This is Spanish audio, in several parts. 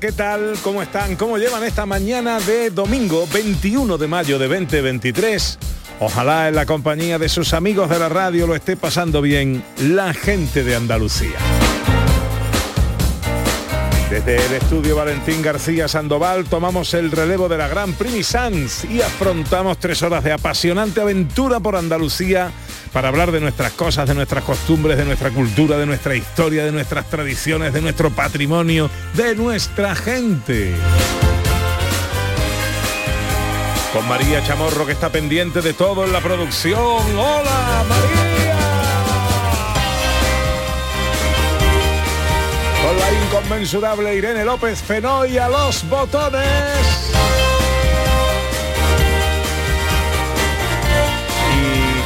¿Qué tal? ¿Cómo están? ¿Cómo llevan esta mañana de domingo 21 de mayo de 2023? Ojalá en la compañía de sus amigos de la radio lo esté pasando bien la gente de Andalucía. Desde el estudio Valentín García Sandoval tomamos el relevo de la Gran Primi Sans y afrontamos tres horas de apasionante aventura por Andalucía para hablar de nuestras cosas, de nuestras costumbres, de nuestra cultura, de nuestra historia, de nuestras tradiciones, de nuestro patrimonio, de nuestra gente. Con María Chamorro que está pendiente de todo en la producción. ¡Hola, María! Con la inconmensurable Irene López Fenoy los botones.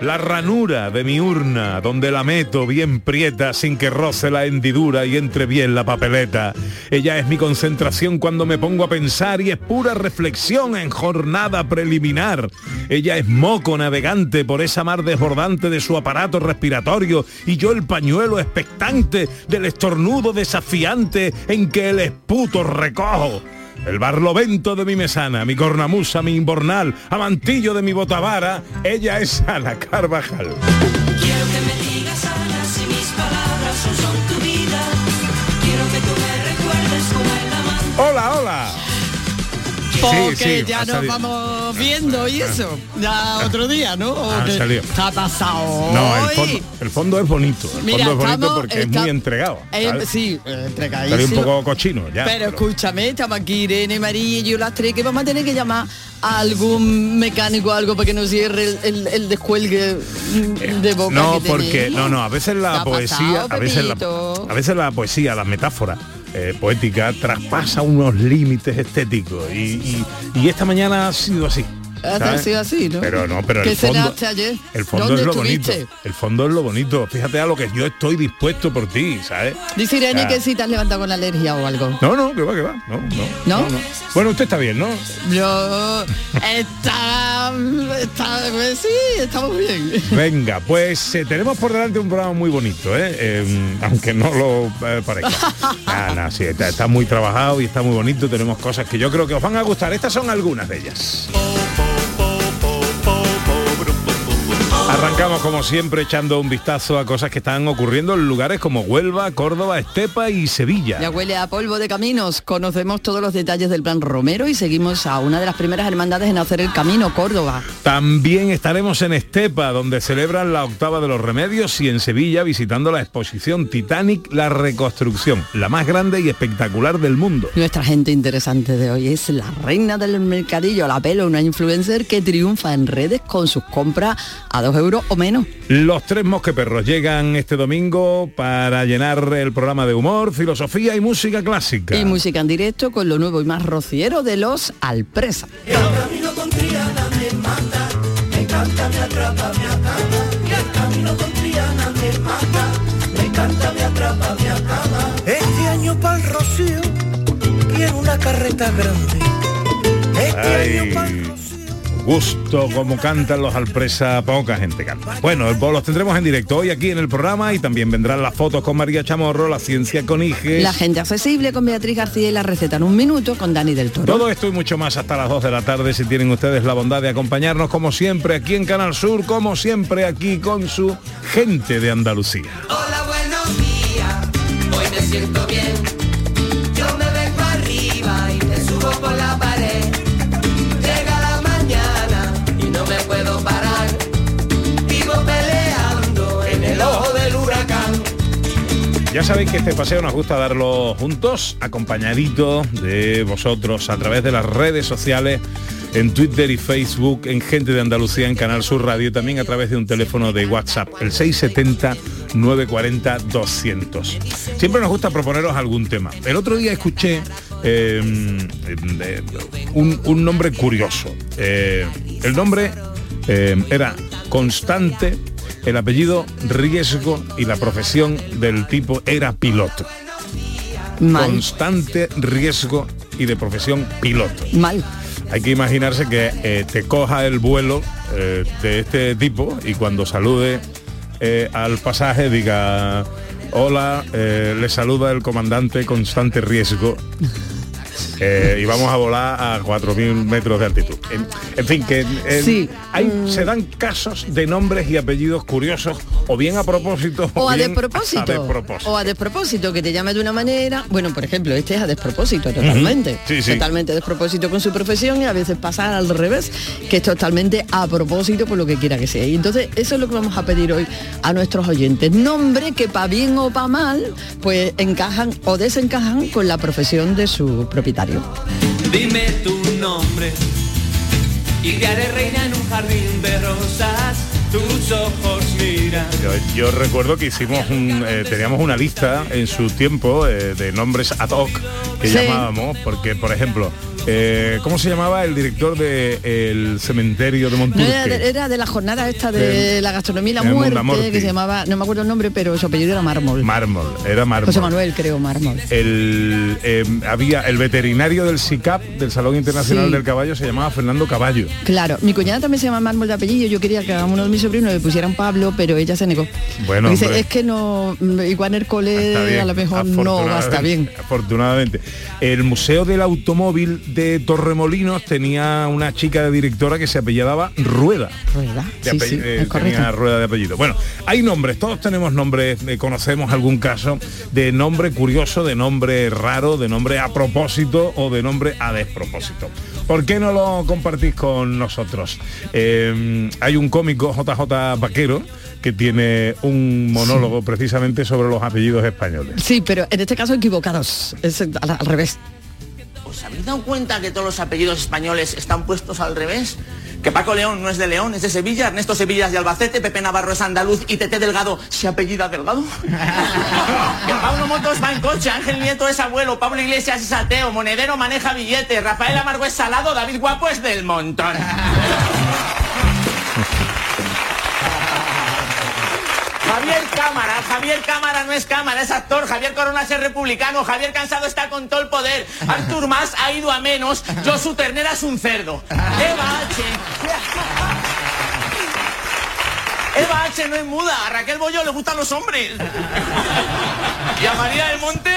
la ranura de mi urna, donde la meto bien prieta sin que roce la hendidura y entre bien la papeleta. Ella es mi concentración cuando me pongo a pensar y es pura reflexión en jornada preliminar. Ella es moco navegante por esa mar desbordante de su aparato respiratorio y yo el pañuelo expectante del estornudo desafiante en que el esputo recojo. El barlovento de mi mesana, mi cornamusa, mi imbornal, amantillo de mi botavara, ella es Ana Carvajal. Quiero que me digas Ana si mis palabras son, son tu vida. Quiero que tú me recuerdes como el amante. Hola, hola. Porque Sí, sí, ya nos salido. vamos viendo y eso. Ya otro día, ¿no? ¿Qué ha pasado No, el fondo, el fondo es bonito. El Mira, fondo es bonito estamos- porque es está- muy entregado. Eh, sí, eh, Estaría entregadísimo. un poco cochino ya. pero escúchame, estamos aquí Irene, María y yo las tres que vamos a tener que llamar a algún mecánico o algo para que nos cierre el, el- el descuelgue mm, de boca No, que porque no, no, a veces ¿Qué la poesía, pasado, a veces la, a veces la poesía, la metáfora eh, poética traspasa unos límites estéticos y, y- y esta mañana ha sido así. Ha sido así, ¿no? Pero no, pero ¿Qué el fondo, ayer? el fondo ¿Dónde es lo estuviste? bonito. El fondo es lo bonito. Fíjate a lo que yo estoy dispuesto por ti, ¿sabes? Dice Irene que si te has levantado con alergia o algo. No, no, que va, que va. No, no, ¿No? Bueno, usted está bien, ¿no? Yo está, está pues sí, estamos bien. Venga, pues eh, tenemos por delante un programa muy bonito, ¿eh? Eh, aunque no lo eh, parezca. Nah, nah, sí, está, está muy trabajado y está muy bonito. Tenemos cosas que yo creo que os van a gustar. Estas son algunas de ellas. Arrancamos como siempre echando un vistazo a cosas que están ocurriendo en lugares como Huelva, Córdoba, Estepa y Sevilla. Ya huele a polvo de caminos. Conocemos todos los detalles del plan Romero y seguimos a una de las primeras hermandades en hacer el camino, Córdoba. También estaremos en Estepa, donde celebran la octava de los remedios, y en Sevilla visitando la exposición Titanic, la reconstrucción, la más grande y espectacular del mundo. Nuestra gente interesante de hoy es la reina del mercadillo, la pelo, una influencer que triunfa en redes con sus compras a dos euros o menos. Los tres mosqueperros llegan este domingo para llenar el programa de humor, filosofía y música clásica. Y música en directo con lo nuevo y más rociero de los Alpresa. Este año para el rocío quiero una carreta grande. Este año para Ay, el rocío gusto, como cantan los Alpresa, poca gente canta. Bueno, los tendremos en directo hoy aquí en el programa y también vendrán las fotos con María Chamorro, la ciencia con Ige. La gente accesible con Beatriz García y la receta en un minuto con Dani del Toro. Todo esto y mucho más hasta las 2 de la tarde si tienen ustedes la bondad de acompañarnos como siempre aquí en Canal Sur, como siempre aquí con su gente de Andalucía. Hola, buenos días, hoy me siento bien. Yo me vengo arriba y me subo por la pared. Ya sabéis que este paseo nos gusta darlo juntos, acompañaditos de vosotros a través de las redes sociales, en Twitter y Facebook, en Gente de Andalucía, en Canal Sur Radio, también a través de un teléfono de WhatsApp, el 670-940-200. Siempre nos gusta proponeros algún tema. El otro día escuché eh, un, un nombre curioso. Eh, el nombre eh, era Constante, el apellido Riesgo y la profesión del tipo era piloto. Mal. Constante riesgo y de profesión piloto. Mal. Hay que imaginarse que eh, te coja el vuelo eh, de este tipo y cuando salude eh, al pasaje diga, hola, le saluda el comandante Constante Riesgo. eh, y vamos a volar a 4.000 metros de altitud. En, en fin, que eh, Sí. hay, Mm. se dan casos de nombres y apellidos curiosos, o bien a propósito, O a despropósito. a despropósito. O a despropósito, que te llame de una manera. Bueno, por ejemplo, este es a despropósito totalmente. Sí, sí. Totalmente a despropósito con su profesión y a veces pasa al revés, que es totalmente a propósito por lo que quiera que sea. Y entonces eso es lo que vamos a pedir hoy a nuestros oyentes. Nombre que para bien o para mal, pues encajan o desencajan con la profesión de su propietario. Dime tu nombre y te haré reina en un jardín de rosas. Tus ojos miran. Yo, yo recuerdo que hicimos un, eh, teníamos una lista en su tiempo eh, de nombres ad hoc que Sí. llamábamos, porque por ejemplo, eh, ¿cómo se llamaba el director del cementerio de No Monturque? era, de, era de la jornada esta de De- la gastronomía y la de muerte, que se llamaba, no me acuerdo el nombre, pero su apellido era Mármol. Mármol, era mármol. José Manuel, creo, Mármol. El, eh, había el veterinario del SICAP, del Salón Internacional Sí. del Caballo, se llamaba Fernando Caballo. Claro, mi cuñada también se llama Mármol de apellido. Yo quería que a uno de mis sobrinos le pusieran Pablo, pero ella se negó. Bueno, Dice, es que no, igual en el cole bien, a lo mejor no va a estar bien. Afortunadamente. El Museo del Automóvil de Torremolinos tenía una chica de directora que se apellidaba Rueda. Rueda, De sí, eh, tenía rueda de apellido. Bueno, hay nombres, todos tenemos nombres, eh, conocemos algún caso de nombre curioso, de nombre raro, de nombre a propósito o de nombre a despropósito. ¿Por qué no lo compartís con nosotros? Eh, hay un cómico, JJ Vaquero, que tiene un monólogo precisamente sobre los apellidos españoles. Sí, pero en este caso equivocados. Es al, al revés. ¿Os habéis dado cuenta que todos los apellidos españoles están puestos al revés? Que Paco León no es de León, es de Sevilla, Ernesto Sevilla es de Albacete, Pepe Navarro es andaluz y Tete Delgado se apellida Delgado. que Pablo Motos va en coche, Ángel Nieto es abuelo, Pablo Iglesias es ateo, Monedero maneja billetes, Rafael Amargo es salado, David Guapo es del montón. Javier Cámara, Javier Cámara no es cámara, es actor, Javier Corona es republicano, Javier Cansado está con todo el poder, Artur Mas ha ido a menos, Josu Ternera es un cerdo. Eva H. Eva H no es muda, a Raquel Bollo le gustan los hombres. Y a María del Monte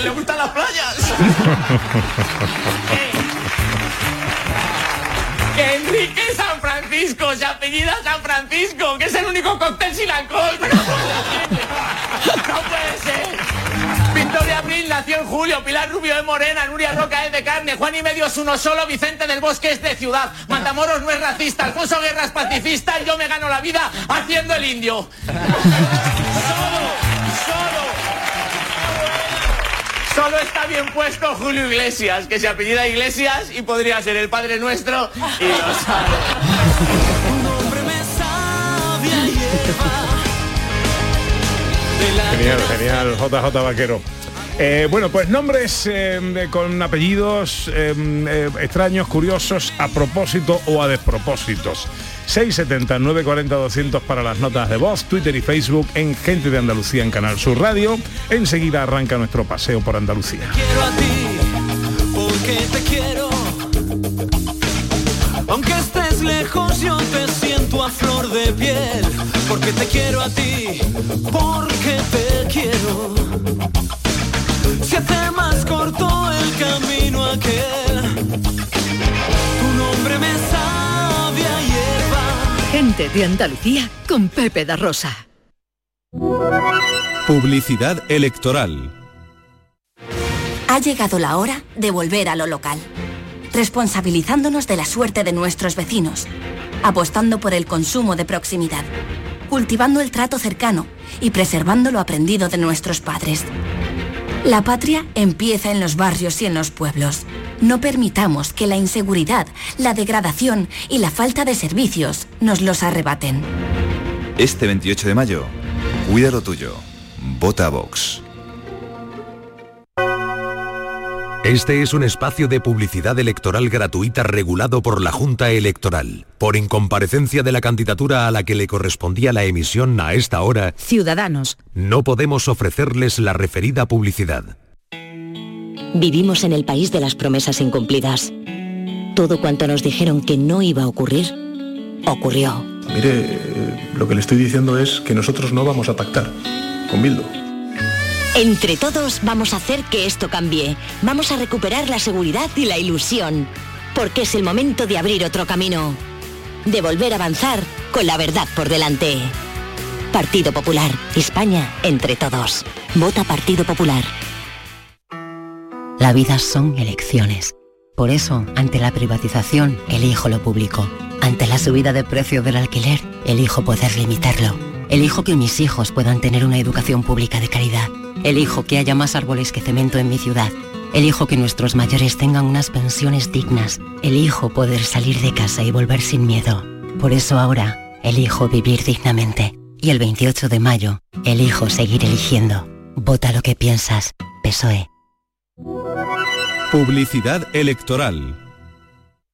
le gustan las playas. Que Enrique San Francisco se apellida San Francisco, que es el único cóctel sin alcohol. No. No puede ser. Victoria Abril nació en julio, Pilar Rubio es morena, Nuria Roca es de carne, Juan y medio es uno solo, Vicente del Bosque es de ciudad, Matamoros no es racista, Alfonso Guerra es pacifista yo me gano la vida haciendo el indio. Solo está bien puesto Julio Iglesias, que se apellida Iglesias y podría ser el Padre Nuestro y lo sabe. Genial, genial, JJ Vaquero. Eh, bueno, pues nombres eh, de- con apellidos eh, eh, extraños, curiosos, a propósito o a despropósitos. 670 940 200 para las notas de voz, Twitter y Facebook en Gente de Andalucía en Canal Sur Radio. Enseguida arranca nuestro paseo por Andalucía. quiero a ti, porque te quiero. Aunque lejos yo te siento a flor de piel, porque te quiero a ti, porque te quiero. Se hace más corto el camino aquel, tu nombre me sabe a hierba. Gente de Andalucía con Pepe da Rosa. Publicidad electoral. Ha llegado la hora de volver a lo local, responsabilizándonos de la suerte de nuestros vecinos, apostando por el consumo de proximidad, cultivando el trato cercano y preservando lo aprendido de nuestros padres. La patria empieza en los barrios y en los pueblos. No permitamos que la inseguridad, la degradación y la falta de servicios nos los arrebaten. Este 28 de mayo, cuida lo tuyo. Vota Vox. Este es un espacio de publicidad electoral gratuita regulado por la Junta Electoral. Por incomparecencia de la candidatura a la que le correspondía la emisión a esta hora, Ciudadanos. no podemos ofrecerles la referida publicidad. Vivimos en el país de las promesas incumplidas. Todo cuanto nos dijeron que no iba a ocurrir, ocurrió. Mire, eh, lo que le estoy diciendo es que nosotros no vamos a pactar con Bildu. Entre todos vamos a hacer que esto cambie. Vamos a recuperar la seguridad y la ilusión. Porque es el momento de abrir otro camino. De volver a avanzar con la verdad por delante. Partido Popular. España entre todos. Vota Partido Popular. La vida son elecciones. Por eso, ante la privatización, elijo lo público. Ante la subida de precio del alquiler, elijo poder limitarlo. Elijo que mis hijos puedan tener una educación pública de calidad. Elijo que haya más árboles que cemento en mi ciudad. Elijo que nuestros mayores tengan unas pensiones dignas. Elijo poder salir de casa y volver sin miedo. Por eso ahora, elijo vivir dignamente. Y el 28 de mayo, elijo seguir eligiendo. Vota lo que piensas. PSOE. Publicidad electoral.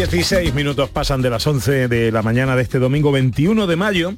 16 minutos pasan de las 11 de la mañana de este domingo 21 de mayo,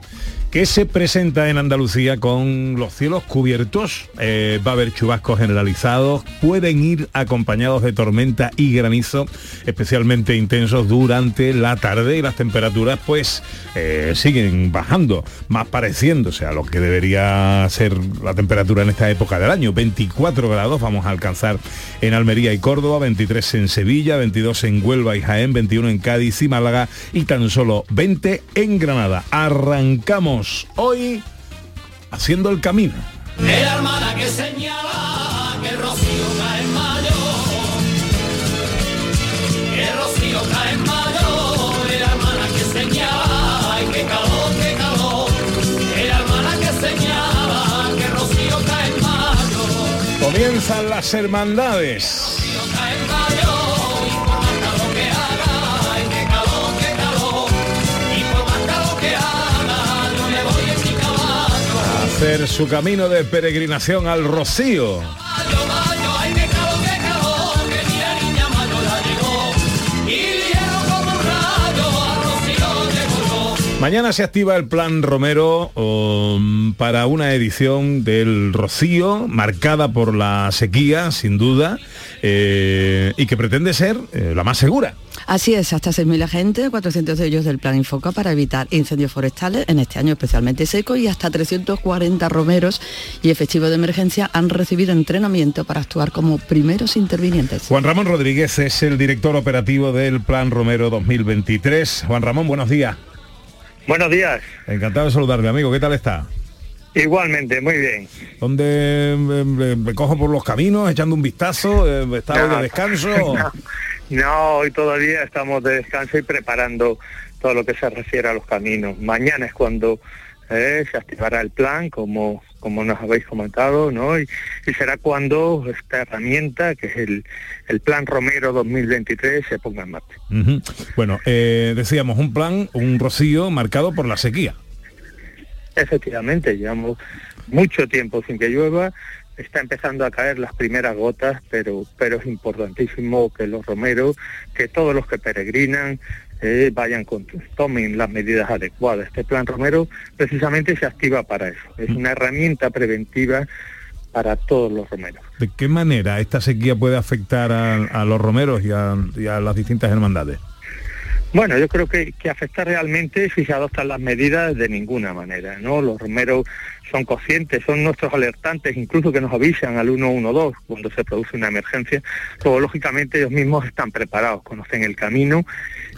que se presenta en Andalucía con los cielos cubiertos. Eh, va a haber chubascos generalizados, pueden ir acompañados de tormenta y granizo, especialmente intensos durante la tarde y las temperaturas pues eh, siguen bajando, más pareciéndose a lo que debería ser la temperatura en esta época del año. 24 grados vamos a alcanzar en Almería y Córdoba, 23 en Sevilla, 22 en Huelva y Jaén, 21 en Cádiz y Málaga y tan solo 20 en Granada. Arrancamos hoy haciendo el camino. La hermana que señala que el rocío cae en mayo, que el rocío cae en mayo, la hermana que señala, qué calor, qué calor, la hermana que señala que el rocío cae en mayo, Comienzan las hermandades. Hacer su camino de peregrinación al Rocío. Mañana se activa el plan Romero um, para una edición del Rocío, marcada por la sequía, sin duda, eh, y que pretende ser eh, la más segura. Así es, hasta 6.000 agentes, 400 de ellos del Plan Infoca para evitar incendios forestales en este año especialmente seco y hasta 340 romeros y efectivos de emergencia han recibido entrenamiento para actuar como primeros intervinientes. Juan Ramón Rodríguez es el director operativo del Plan Romero 2023. Juan Ramón, buenos días. Buenos días. Encantado de saludarle, amigo. ¿Qué tal está? Igualmente, muy bien. ¿Dónde eh, eh, me cojo por los caminos, echando un vistazo? Eh, ¿Está de descanso? No, no, hoy todavía estamos de descanso y preparando todo lo que se refiere a los caminos. Mañana es cuando eh, se activará el plan, como, como nos habéis comentado, ¿no? Y, y será cuando esta herramienta, que es el, el Plan Romero 2023, se ponga en marcha. Bueno, eh, decíamos, un plan, un rocío marcado por la sequía. Efectivamente, llevamos mucho tiempo sin que llueva, está empezando a caer las primeras gotas, pero, pero es importantísimo que los romeros, que todos los que peregrinan, eh, vayan con, tomen las medidas adecuadas. Este plan romero precisamente se activa para eso. Es una herramienta preventiva para todos los romeros. ¿De qué manera esta sequía puede afectar a, a los romeros y a, y a las distintas hermandades? Bueno, yo creo que, que afecta realmente si se adoptan las medidas de ninguna manera, ¿no? Los romeros son conscientes, son nuestros alertantes, incluso que nos avisan al 112 cuando se produce una emergencia. Luego, lógicamente, ellos mismos están preparados, conocen el camino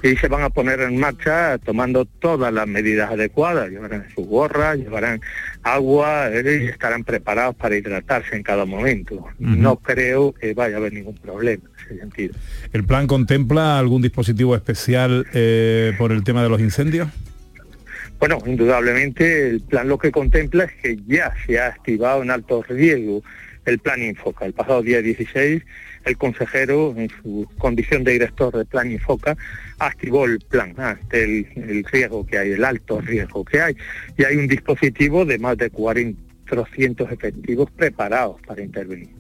y se van a poner en marcha tomando todas las medidas adecuadas. Llevarán sus gorras, llevarán agua eh, y estarán preparados para hidratarse en cada momento. No creo que vaya a haber ningún problema en ese sentido. ¿El plan contempla algún dispositivo especial eh, por el tema de los incendios? Bueno, indudablemente el plan lo que contempla es que ya se ha activado en alto riesgo el plan Infoca. El pasado día 16 el consejero, en su condición de director del plan Infoca, activó el plan ante el, el riesgo que hay, el alto riesgo que hay. Y hay un dispositivo de más de 400 efectivos preparados para intervenir.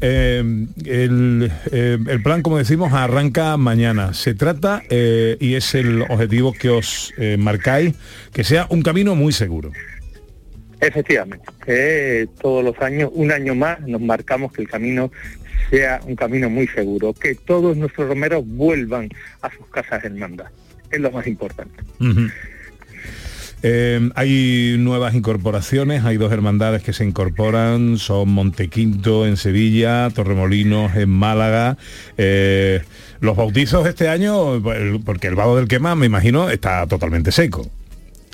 Eh, el, eh, el plan, como decimos, arranca mañana. Se trata, eh, y es el objetivo que os marcáis, que sea un camino muy seguro. Efectivamente, que todos los años, un año más, nos marcamos que el camino sea un camino muy seguro, que todos nuestros romeros vuelvan a sus casas hermandas. Es lo más importante. Eh, hay nuevas incorporaciones, hay dos hermandades que se incorporan, son Montequinto en Sevilla, Torremolinos en Málaga. Eh, los bautizos este año, porque el vado del quema, me imagino, está totalmente seco.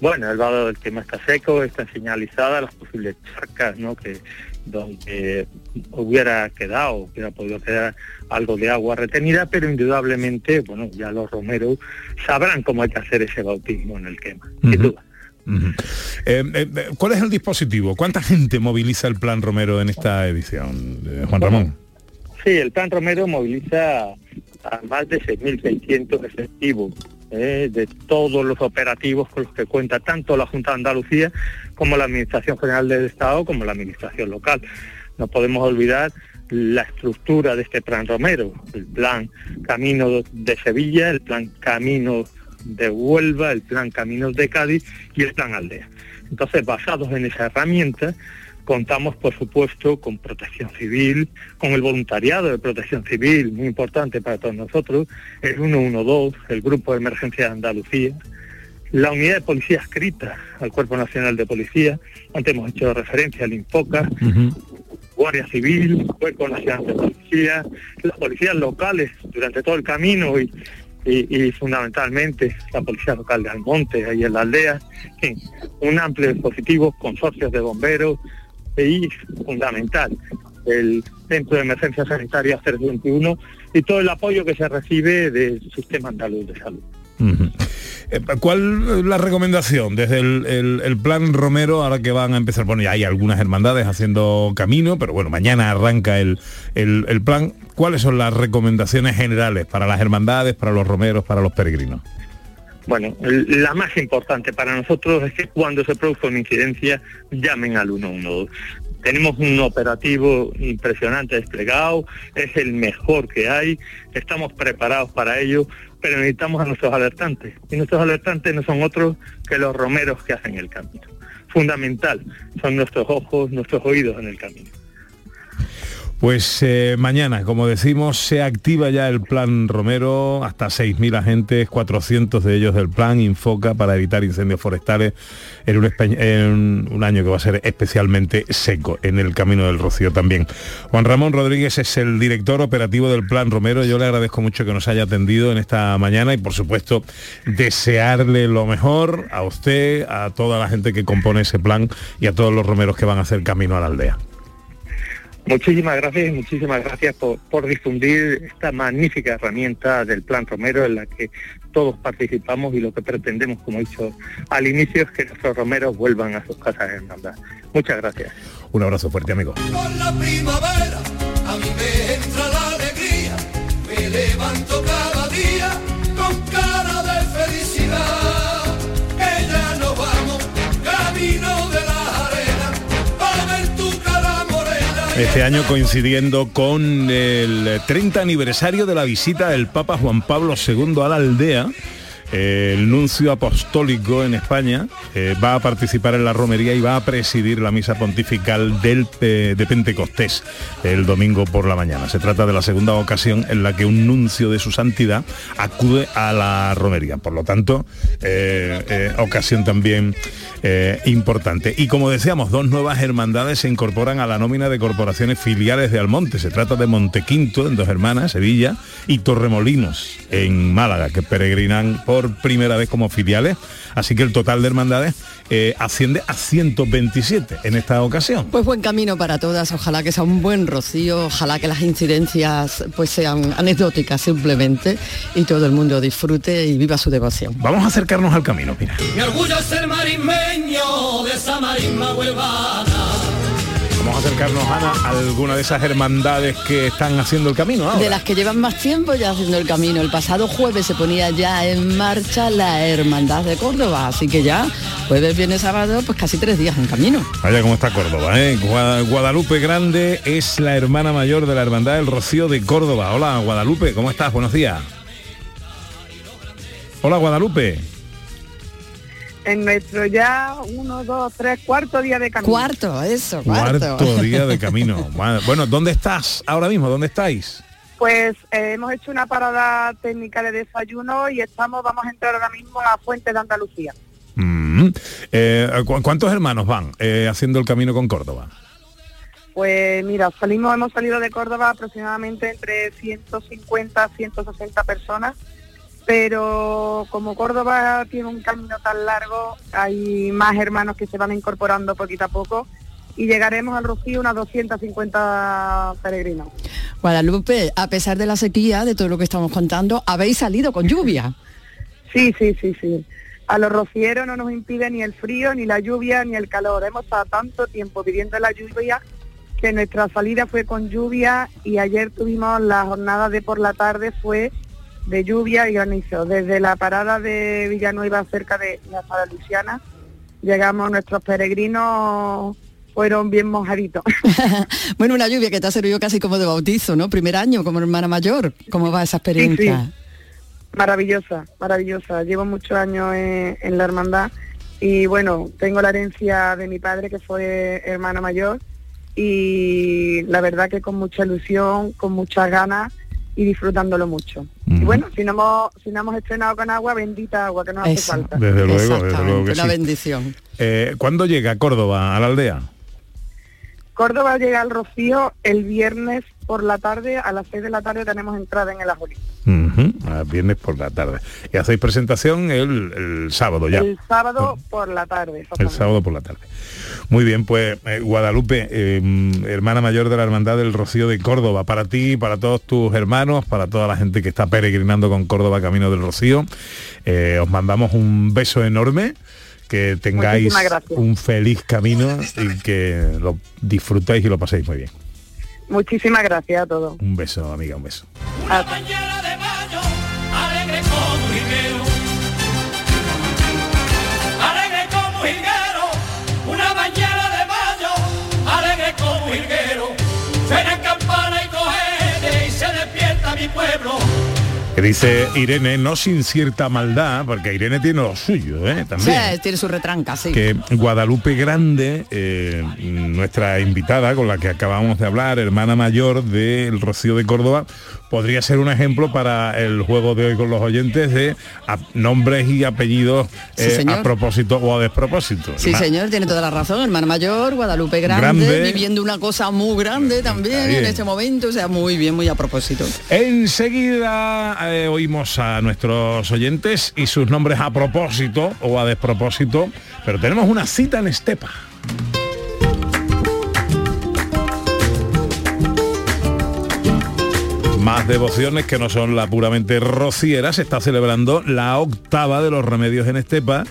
Bueno, el vado del tema está seco, están señalizadas las posibles charcas, ¿no? Que donde hubiera quedado, hubiera podido quedar algo de agua retenida, pero indudablemente, bueno, ya los romeros sabrán cómo hay que hacer ese bautismo en el quema, sin duda. Eh, eh, eh, ¿Cuál es el dispositivo? ¿Cuánta gente moviliza el plan Romero en esta edición, eh, Juan Ramón? Sí, el plan Romero moviliza a más de 6.600 efectivos de todos los operativos con los que cuenta tanto la Junta de Andalucía como la Administración General del Estado como la Administración local. No podemos olvidar la estructura de este plan Romero, el plan Camino de Sevilla, el plan Camino de Huelva, el plan Caminos de Cádiz y el plan Aldea. Entonces, basados en esa herramienta, contamos, por supuesto, con protección civil, con el voluntariado de protección civil, muy importante para todos nosotros, el 112, el Grupo de Emergencia de Andalucía, la unidad de policía escrita al Cuerpo Nacional de Policía, antes hemos hecho referencia al INFOCA, Guardia Civil, Cuerpo Nacional de Policía, las policías locales durante todo el camino y, y- fundamentalmente la Policía Local de Almonte, ahí en la aldea, en un amplio dispositivo, consorcios de bomberos y fundamental, el Centro de Emergencia Sanitaria 021 y todo el apoyo que se recibe del Sistema Andaluz de Salud. Eh, ¿Cuál es la recomendación desde el, el- plan Romero, ahora que van a empezar? Bueno, ya hay algunas hermandades haciendo camino, pero bueno, mañana arranca el, el- plan. ¿Cuáles son las recomendaciones generales para las hermandades, para los romeros, para los peregrinos? Bueno, la más importante para nosotros es que cuando se produzca una incidencia llamen al 112. Tenemos un operativo impresionante desplegado, es el mejor que hay, estamos preparados para ello, pero necesitamos a nuestros alertantes. Y nuestros alertantes no son otros que los romeros que hacen el camino. Fundamental, son nuestros ojos, nuestros oídos en el camino. Pues eh, mañana, como decimos, se activa ya el plan Romero, hasta 6.000 agentes, 400 de ellos del plan Infoca para evitar incendios forestales en un, en un año que va a ser especialmente seco en el Camino del Rocío también. Juan Ramón Rodríguez es el director operativo del plan Romero. Yo le agradezco mucho que nos haya atendido en esta mañana y por supuesto desearle lo mejor a usted, a toda la gente que compone ese plan y a todos los romeros que van a hacer camino a la aldea. Muchísimas gracias y muchísimas gracias por, por difundir esta magnífica herramienta del Plan Romero en la que todos participamos y lo que pretendemos, como he dicho al inicio, es que nuestros romeros vuelvan a sus casas de hermandad. Muchas gracias. Un abrazo fuerte, amigo. Con la primavera a mí me entra la alegría, me levanto cada día con cara de felicidad. Que ya nos vamos camino Este año coincidiendo con el 30 aniversario de la visita del Papa Juan Pablo II a la aldea, el nuncio apostólico en España eh, va a participar en la romería y va a presidir la misa pontifical del, de Pentecostés el domingo por la mañana. Se trata de la segunda ocasión en la que un nuncio de su santidad acude a la romería. Por lo tanto, eh, eh, ocasión también importante. Y como decíamos, dos nuevas hermandades se incorporan a la nómina de corporaciones filiales de Almonte. Se trata de Montequinto, en Dos Hermanas, Sevilla, y Torremolinos, en Málaga, que peregrinan por primera vez como filiales. Así que el total de hermandades eh, asciende a 127 en esta ocasión. Pues buen camino para todas, ojalá que sea un buen rocío, ojalá que las incidencias pues sean anecdóticas simplemente y todo el mundo disfrute y viva su devoción. Vamos a acercarnos al camino, mira. Mi orgullo es ser marismeño de esa marisma huelvana. Vamos a acercarnos, Ana, a alguna de esas hermandades que están haciendo el camino ahora. De las que llevan más tiempo ya haciendo el camino. El pasado jueves se ponía ya en marcha la Hermandad de Córdoba, así que ya jueves, viernes, sábado, pues casi tres días en camino. Vaya cómo está Córdoba, ¿eh? Gua- Guadalupe Grande es la hermana mayor de la Hermandad del Rocío de Córdoba. Hola, Guadalupe, ¿cómo estás? Buenos días. Hola, Guadalupe. En nuestro ya uno, dos, tres, cuarto día de camino. Cuarto, eso, Cuarto día de camino. Bueno, ¿dónde estás ahora mismo? ¿Dónde estáis? Pues eh, hemos hecho una parada técnica de desayuno y estamos, vamos a entrar ahora mismo a Fuente de Andalucía. Mm. Eh, ¿cu- ¿Cuántos hermanos van eh, haciendo el camino con Córdoba? Pues mira, salimos, hemos salido de Córdoba aproximadamente entre 150 160 personas, pero como Córdoba tiene un camino tan largo, hay más hermanos que se van incorporando poquito a poco y llegaremos al Rocío unas 250 peregrinos. Guadalupe, a pesar de la sequía, de todo lo que estamos contando, habéis salido con lluvia. Sí, sí, sí, sí. A los rocieros no nos impide ni el frío, ni la lluvia, ni el calor. Hemos estado tanto tiempo viviendo la lluvia que nuestra salida fue con lluvia y ayer tuvimos la jornada de por la tarde fue de lluvia y granizo. Desde la parada de Villanueva cerca de la Sala Luciana llegamos, nuestros peregrinos fueron bien mojaditos. Bueno, una lluvia que te ha servido casi como de bautizo, ¿no? Primer año como hermana mayor. ¿Cómo va esa experiencia? Maravillosa, maravillosa. Llevo muchos años en, en la hermandad y bueno, tengo la herencia de mi padre que fue hermano mayor y la verdad que con mucha ilusión, con muchas ganas y disfrutándolo mucho. Y bueno, si no hemos, si no hemos estrenado con agua, bendita agua que nos hace falta. Desde luego, desde Exactamente, luego que una sí. bendición. Eh, ¿Cuándo llega Córdoba a la aldea? Córdoba llega al Rocío el viernes por la tarde, a las 6 de la tarde tenemos entrada en el Ajolí. Ujú, a viernes por la tarde. Y hacéis presentación el, el sábado ya. El sábado por la tarde. El sábado por la tarde. Muy bien, pues eh, Guadalupe, eh, hermana mayor de la Hermandad del Rocío de Córdoba, para ti, para todos tus hermanos, para toda la gente que está peregrinando con Córdoba Camino del Rocío, eh, os mandamos un beso enorme, que tengáis un feliz camino y que lo disfrutéis y lo paséis muy bien. Muchísimas gracias a todos. Un beso, amiga, un beso. Alegre Que dice Irene, no sin cierta maldad, porque Irene tiene lo suyo, ¿eh? Sí, También. tiene su retranca, sí. que Guadalupe Grande, eh, nuestra invitada con la que acabamos de hablar, hermana mayor del Rocío de Córdoba, podría ser un ejemplo para el juego de hoy con los oyentes de nombres y apellidos eh, a propósito o a despropósito. Sí, Ma- señor, tiene toda la razón. Hermana mayor, Guadalupe grande, Grande. viviendo una cosa muy grande también en es. este momento. O sea, muy bien, muy a propósito. Enseguida eh, oímos a nuestros oyentes y sus nombres a propósito o a despropósito, pero tenemos una cita en Estepa. Más devociones que no son la puramente rociera, se está celebrando la octava de los remedios en Estepa.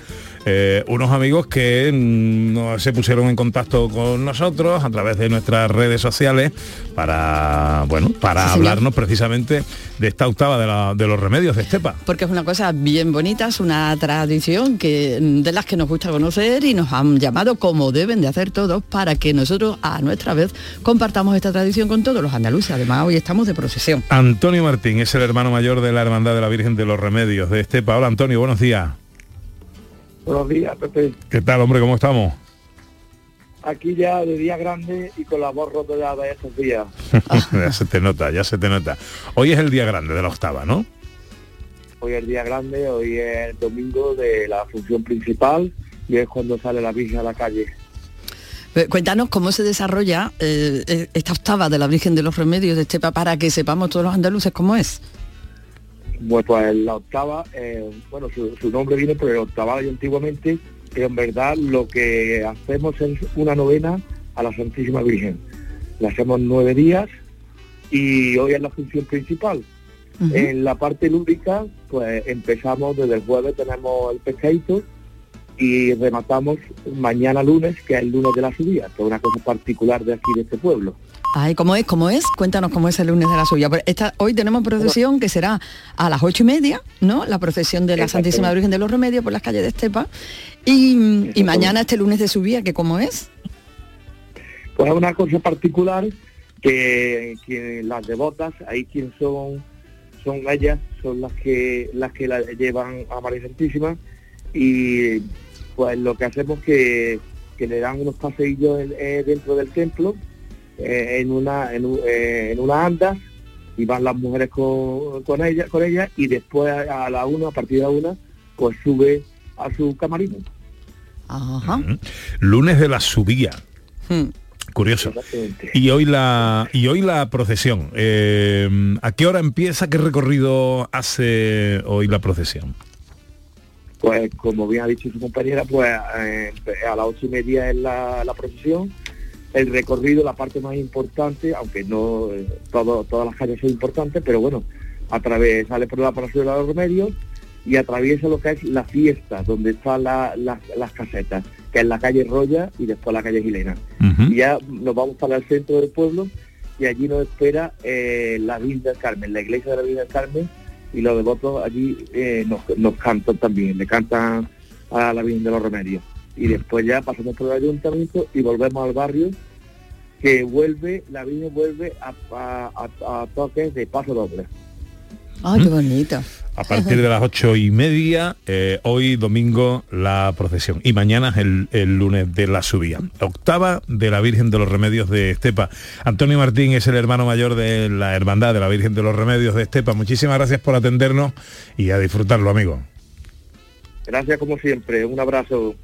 Eh, unos amigos que mm, se pusieron en contacto con nosotros a través de nuestras redes sociales para bueno para Sí, señor. hablarnos precisamente de esta octava de, la- de los remedios de Estepa. Porque es una cosa bien bonita, es una tradición que, de las que nos gusta conocer y nos han llamado como deben de hacer todos para que nosotros a nuestra vez compartamos esta tradición con todos los andaluces. Además hoy estamos de procesión. Antonio Martín es el hermano mayor de la Hermandad de la Virgen de los Remedios de Estepa. Hola Antonio, buenos días. Buenos días, Pepe. ¿Qué tal, hombre? ¿Cómo estamos? Aquí ya de día grande y con la voz de estos días. ya se te nota, ya se te nota. Hoy es el día grande de la octava, ¿no? Hoy es el día grande, hoy es el domingo de la función principal y es cuando sale la Virgen a la calle. Eh, Cuéntanos cómo se desarrolla eh, eh, esta octava de la Virgen de los Remedios de Estepa para que sepamos todos los andaluces cómo es. Bueno, pues la octava, eh, bueno, su, su nombre viene por el octavario antiguamente, pero en verdad lo que hacemos es una novena a la Santísima Virgen. La hacemos nueve días y hoy es la función principal. En la parte lúdica, pues empezamos desde el jueves, tenemos el pescadito y rematamos mañana lunes, que es el lunes de la subida, que es una cosa particular de aquí de este pueblo. Ay, ¿cómo es? ¿Cómo es? Cuéntanos cómo es el lunes de la suya. Pues esta- hoy tenemos procesión que será a las ocho y media, ¿no? La procesión de la Santísima Virgen de los Remedios por las calles de Estepa. Y, y mañana este lunes de subida, que cómo es? Pues es una cosa particular que, que las devotas, ahí quien son, son ellas, son las que las que la llevan a María Santísima y pues lo que hacemos que, que le dan unos paseillos en- eh, dentro del templo eh, en una en, eh, en una anda y van las mujeres con, con ella con ella y después a, a la una a partir de la una pues sube a su camarino Ajá. Lunes de la subía. Hmm. Curioso. Y hoy la y hoy la procesión. Eh, ¿A qué hora empieza? ¿Qué recorrido hace hoy la procesión? Pues como bien ha dicho su compañera, pues eh, a las ocho y media es la, la procesión. El recorrido, la parte más importante, aunque no eh, todo- todas las calles son importantes, pero bueno, a través, sale por la Plazuela de los Remedios y atraviesa lo que es la fiesta, donde están la- la- las casetas, que es la calle Roya y después la calle Gilena. Y ya nos vamos para el centro del pueblo y allí nos espera eh, la Virgen del Carmen, la iglesia de la Virgen del Carmen y los devotos allí eh, nos, nos cantan también, le cantan a la Virgen de los Remedios. Y después ya pasamos por el ayuntamiento y volvemos al barrio que vuelve, la Virgen vuelve a, a- a- a toques de paso doble. Ay, qué bonito. A partir de las ocho y media, eh, hoy domingo la procesión y mañana es el, el lunes de la subida. Octava de la Virgen de los Remedios de Estepa. Antonio Martín es el hermano mayor de la Hermandad de la Virgen de los Remedios de Estepa. Muchísimas gracias por atendernos y a disfrutarlo, amigo. Gracias como siempre, un abrazo.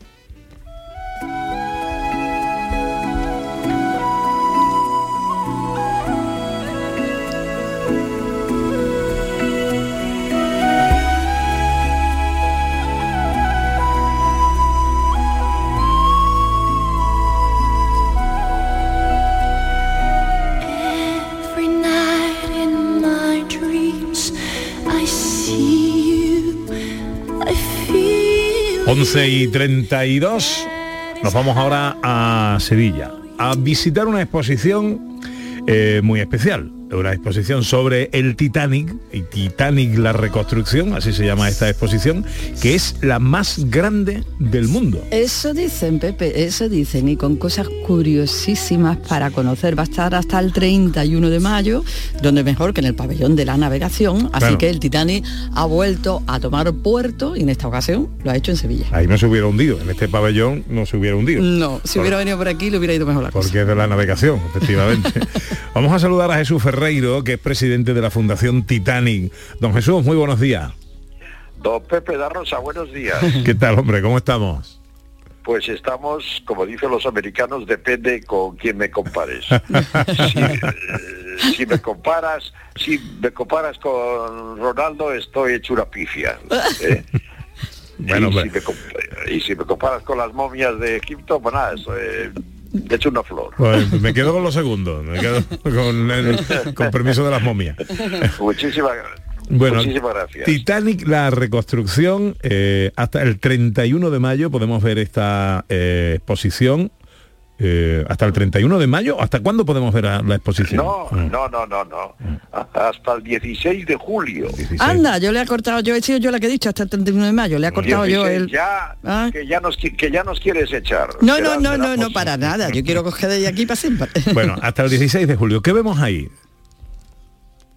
11 y 32. Nos vamos ahora a Sevilla a visitar una exposición eh, muy especial. Una exposición sobre el Titanic, y Titanic la reconstrucción, así se llama esta exposición, que es la más grande del mundo. Eso dicen, Pepe, eso dicen, y con cosas curiosísimas para conocer. Va a estar hasta el 31 de mayo, donde mejor que en el pabellón de la navegación. Así Claro. que el Titanic ha vuelto a tomar puerto y en esta ocasión lo ha hecho en Sevilla. Ahí no se hubiera hundido, en este pabellón no se hubiera hundido. No, si hubiera venido por aquí le hubiera ido mejor la cosa. Porque es de la navegación, efectivamente. Vamos a saludar a Jesús Ferreiro, que es presidente de la Fundación Titanic. Don Jesús, muy buenos días. Don Pepe da Rosa, buenos días. ¿Qué tal, hombre? ¿Cómo estamos? Pues estamos, como dicen los americanos, depende con quién me compares. si, eh, si me comparas, si me comparas con Ronaldo, estoy hecho una pifia. ¿eh? Bueno, y, si me comp- y si me comparas con las momias de Egipto, pues nada, eso, eh, Te echo una flor. Pues me quedo con los segundos, me quedo con, el- con permiso de las momias. Muchísimas, Bueno, muchísimas gracias. Titanic, la reconstrucción, eh, hasta el 31 de mayo podemos ver esta eh, exposición. Eh, hasta el 31 de mayo, ¿hasta cuándo podemos ver a- la exposición? No, no, no, no, no. Hasta el 16 de julio. Anda, yo le he cortado, yo he sido yo la que he dicho hasta el 31 de mayo, le he cortado yo 16, el... Ya, Ah. que, ya nos, que ya nos quieres echar. No, no, no, no, no, para nada, yo quiero coger de aquí para siempre. Bueno, hasta el 16 de julio. ¿Qué vemos ahí?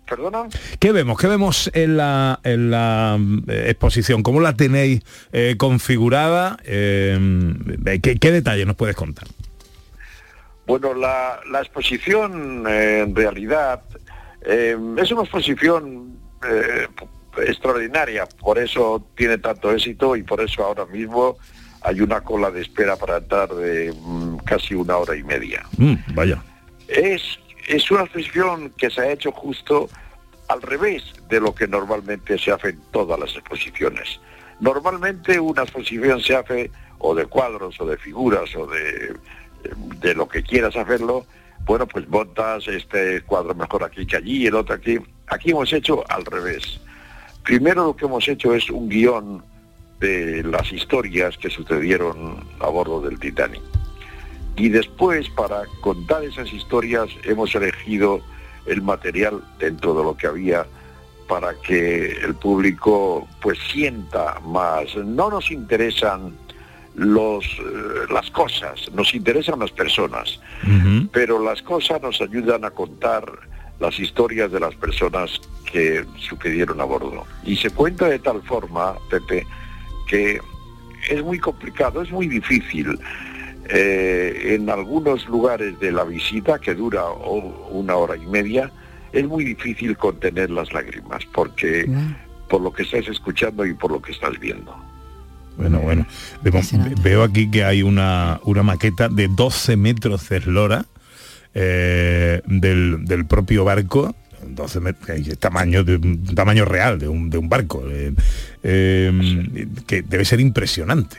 ¿Perdona? ¿Qué vemos? ¿Qué vemos en la, en la eh, exposición? ¿Cómo la tenéis eh, configurada? Eh, ¿qué, qué detalles nos puedes contar? Bueno, la, la exposición eh, en realidad eh, es una exposición eh, extraordinaria, por eso tiene tanto éxito y por eso ahora mismo hay una cola de espera para entrar de mm, casi una hora y media. Mm, vaya. Es, es una exposición que se ha hecho justo al revés de lo que normalmente se hace en todas las exposiciones. Normalmente una exposición se hace o de cuadros o de figuras o de, de lo que quieras hacerlo. Bueno, pues montas este cuadro mejor aquí que allí, el otro aquí. Aquí hemos hecho al revés. Primero lo que hemos hecho es un guion de las historias que sucedieron a bordo del Titanic. Y después, para contar esas historias, hemos elegido el material dentro de lo que había para que el público pues sienta más. No nos interesan los, eh, las cosas, nos interesan las personas, pero las cosas nos ayudan a contar las historias de las personas que sucedieron a bordo. Y se cuenta de tal forma, Pepe, que es muy complicado, es muy difícil. Eh, en algunos lugares de la visita, que dura una hora y media, es muy difícil contener las lágrimas, porque por lo que estás escuchando y por lo que estás viendo. Bueno, bueno. Vemos- veo aquí que hay una, una maqueta de 12 metros de eslora eh, del, del propio barco. 12 metros, tamaño de tamaño real de un, de un barco eh, eh, que debe ser impresionante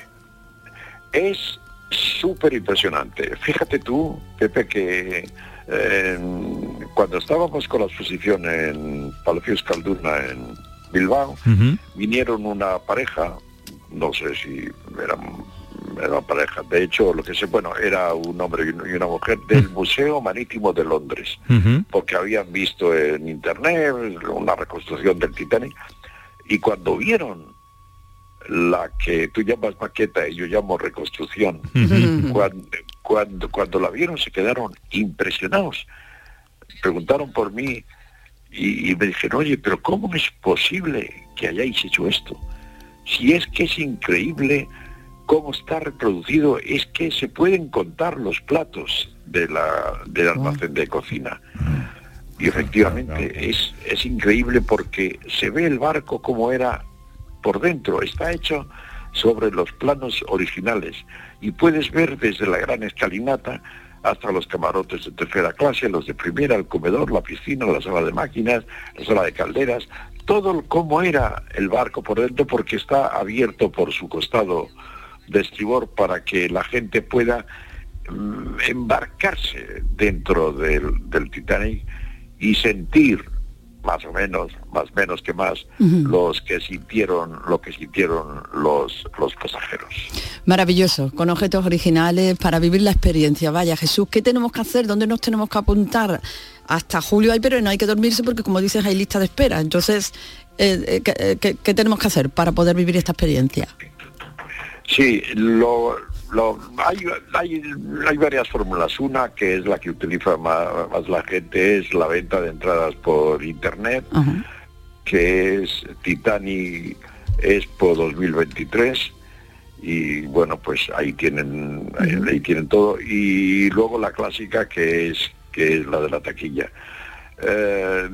Es súper impresionante. Fíjate tú, Pepe, que eh, cuando estábamos con la exposición en Palacio Escalduna en Bilbao, vinieron una pareja, no sé si eran era una pareja, de hecho lo que sé, bueno, era un hombre y un- y una mujer del Museo Marítimo de Londres, porque habían visto en internet una reconstrucción del Titanic y cuando vieron la que tú llamas maqueta y yo llamo reconstrucción, cuando, cuando, cuando la vieron se quedaron impresionados. Preguntaron por mí y, y me dijeron, oye, pero ¿cómo es posible que hayáis hecho esto? Si es que es increíble cómo está reproducido, es que se pueden contar los platos de la, del almacén de cocina. Y efectivamente es, es increíble porque se ve el barco como era por dentro, está hecho sobre los planos originales. Y puedes ver desde la gran escalinata hasta los camarotes de tercera clase, los de primera, el comedor, la piscina, la sala de máquinas, la sala de calderas, todo cómo era el barco por dentro porque está abierto por su costado de estribor para que la gente pueda mm, embarcarse dentro del, del Titanic y sentir más o menos, más menos que más, los que sintieron, lo que sintieron los, los pasajeros. Maravilloso, con objetos originales para vivir la experiencia. Vaya Jesús, ¿qué tenemos que hacer? ¿Dónde nos tenemos que apuntar? Hasta julio hay, pero no hay que dormirse porque como dices hay lista de espera. Entonces, eh, eh, ¿qué, tenemos que hacer para poder vivir esta experiencia? Sí, lo, lo- hay, hay, hay varias fórmulas. Una que es la que utiliza más, más la gente es la venta de entradas por internet, que es Titanic Expo 2023 y bueno pues ahí tienen ahí tienen todo y luego la clásica que es que es la de la taquilla Eh,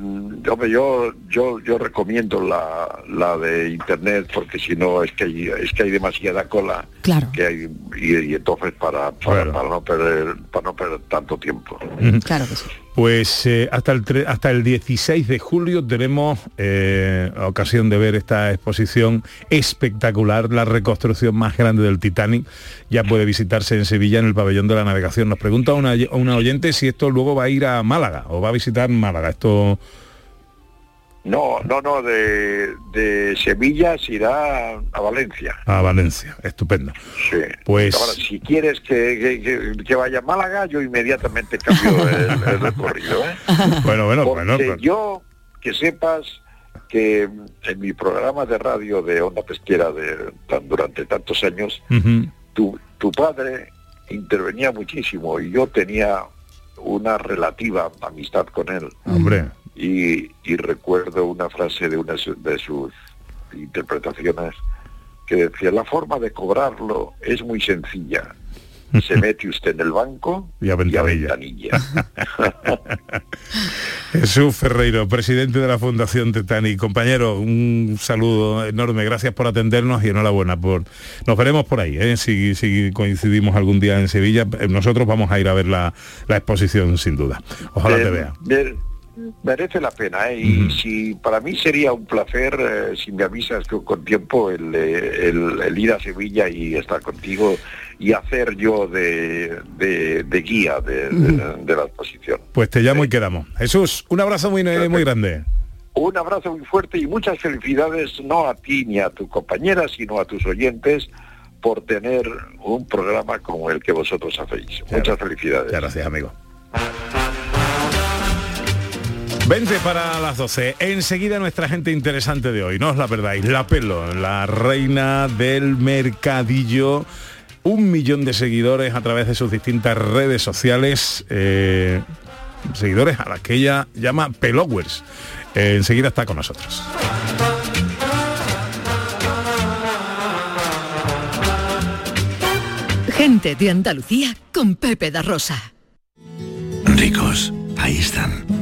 hombre, yo yo yo recomiendo la, la de internet porque si no es que hay, es que hay demasiada cola Claro. que hay y, y entonces para para, para no perder para no perder tanto tiempo Claro que sí. Pues eh, hasta, el hasta el 16 de julio tenemos eh, ocasión de ver esta exposición espectacular, la reconstrucción más grande del Titanic. Ya puede visitarse en Sevilla en el pabellón de la navegación. Nos pregunta una, una oyente si esto luego va a ir a Málaga o va a visitar Málaga. Esto No, no, no, de, de Sevilla se irá a Valencia. a Valencia. Estupendo. Sí. Pues- Ahora, si quieres que, que- que- vaya a Málaga, yo inmediatamente cambio el, el recorrido. ¿eh? Bueno, bueno, Porque bueno. pero- yo, que sepas que en mi programa de radio de Onda Pesquera de, tan- durante tantos años, tu, tu padre intervenía muchísimo y yo tenía una relativa amistad con él. Hombre. Y, y recuerdo una frase de una de sus interpretaciones que decía, la forma de cobrarlo es muy sencilla. Se mete usted en el banco Y a ventanilla. ventanilla. Jesús Ferreiro, presidente de la Fundación Titanic. Compañero, un saludo enorme, gracias por atendernos y enhorabuena. por Nos veremos por ahí, ¿eh? si, si coincidimos algún día en Sevilla. eh, Nosotros vamos a ir a ver la, la exposición sin duda. Ojalá Eh, te vea. mer- merece la pena ¿eh? y si para mí sería un placer eh, si me avisas con, con tiempo el, eh, el- el ir a Sevilla y estar contigo y hacer yo de, de- de guía de, la exposición. Pues te llamo y quedamos. Jesús, un abrazo muy, muy grande. Un abrazo muy fuerte y muchas felicidades no a ti ni a tu compañera, sino a tus oyentes por tener un programa como el que vosotros hacéis. Muchas felicidades. gracias, amigo. 20 para las 12. Enseguida nuestra gente interesante de hoy, no os la perdáis. La Pelo, la reina del mercadillo. Un millón de seguidores a través de sus distintas redes sociales. eh, seguidores a las que ella llama Pelowers. Eh, enseguida está con nosotros. Gente de Andalucía con Pepe da Rosa. Ricos, ahí están.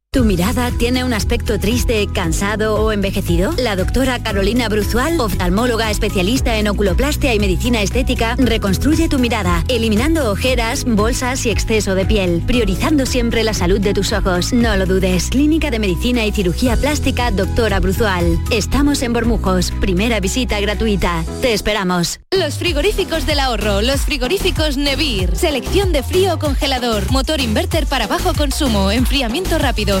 ¿Tu mirada tiene un aspecto triste, cansado o envejecido? La doctora Carolina Bruzual, oftalmóloga especialista en oculoplastia y medicina estética, reconstruye tu mirada, eliminando ojeras, bolsas y exceso de piel, priorizando siempre la salud de tus ojos. No lo dudes. Clínica de Medicina y Cirugía Plástica Doctora Bruzual. Estamos en Bormujos. Primera visita gratuita. Te esperamos. Los frigoríficos del ahorro, los frigoríficos Nevir. Selección de frío o congelador, motor inverter para bajo consumo, enfriamiento rápido,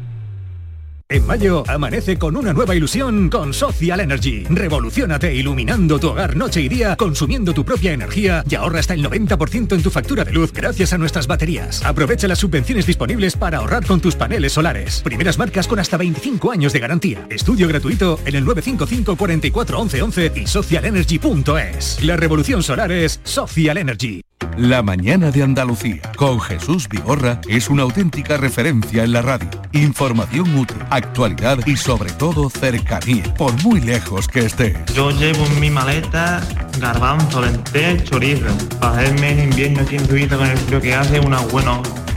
En mayo amanece con una nueva ilusión con Social Energy. Revolucionate iluminando tu hogar noche y día, consumiendo tu propia energía y ahorra hasta el 90% en tu factura de luz gracias a nuestras baterías. Aprovecha las subvenciones disponibles para ahorrar con tus paneles solares. Primeras marcas con hasta 25 años de garantía. Estudio gratuito en el 955 44 11 11 y socialenergy.es. La revolución solar es Social Energy. La mañana de Andalucía con Jesús Vigorra es una auténtica referencia en la radio. Información útil, actualidad y sobre todo cercanía, por muy lejos que estés. Yo llevo en mi maleta garbanzo, lentejas, chorizo. Para hacerme en invierno aquí en Suiza con el frío que hace unas buenas